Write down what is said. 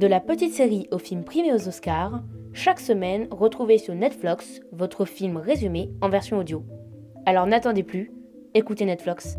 De la petite série au film primé aux Oscars, chaque semaine, retrouvez sur Netflix votre film résumé en version audio. Alors n'attendez plus, écoutez Netflix.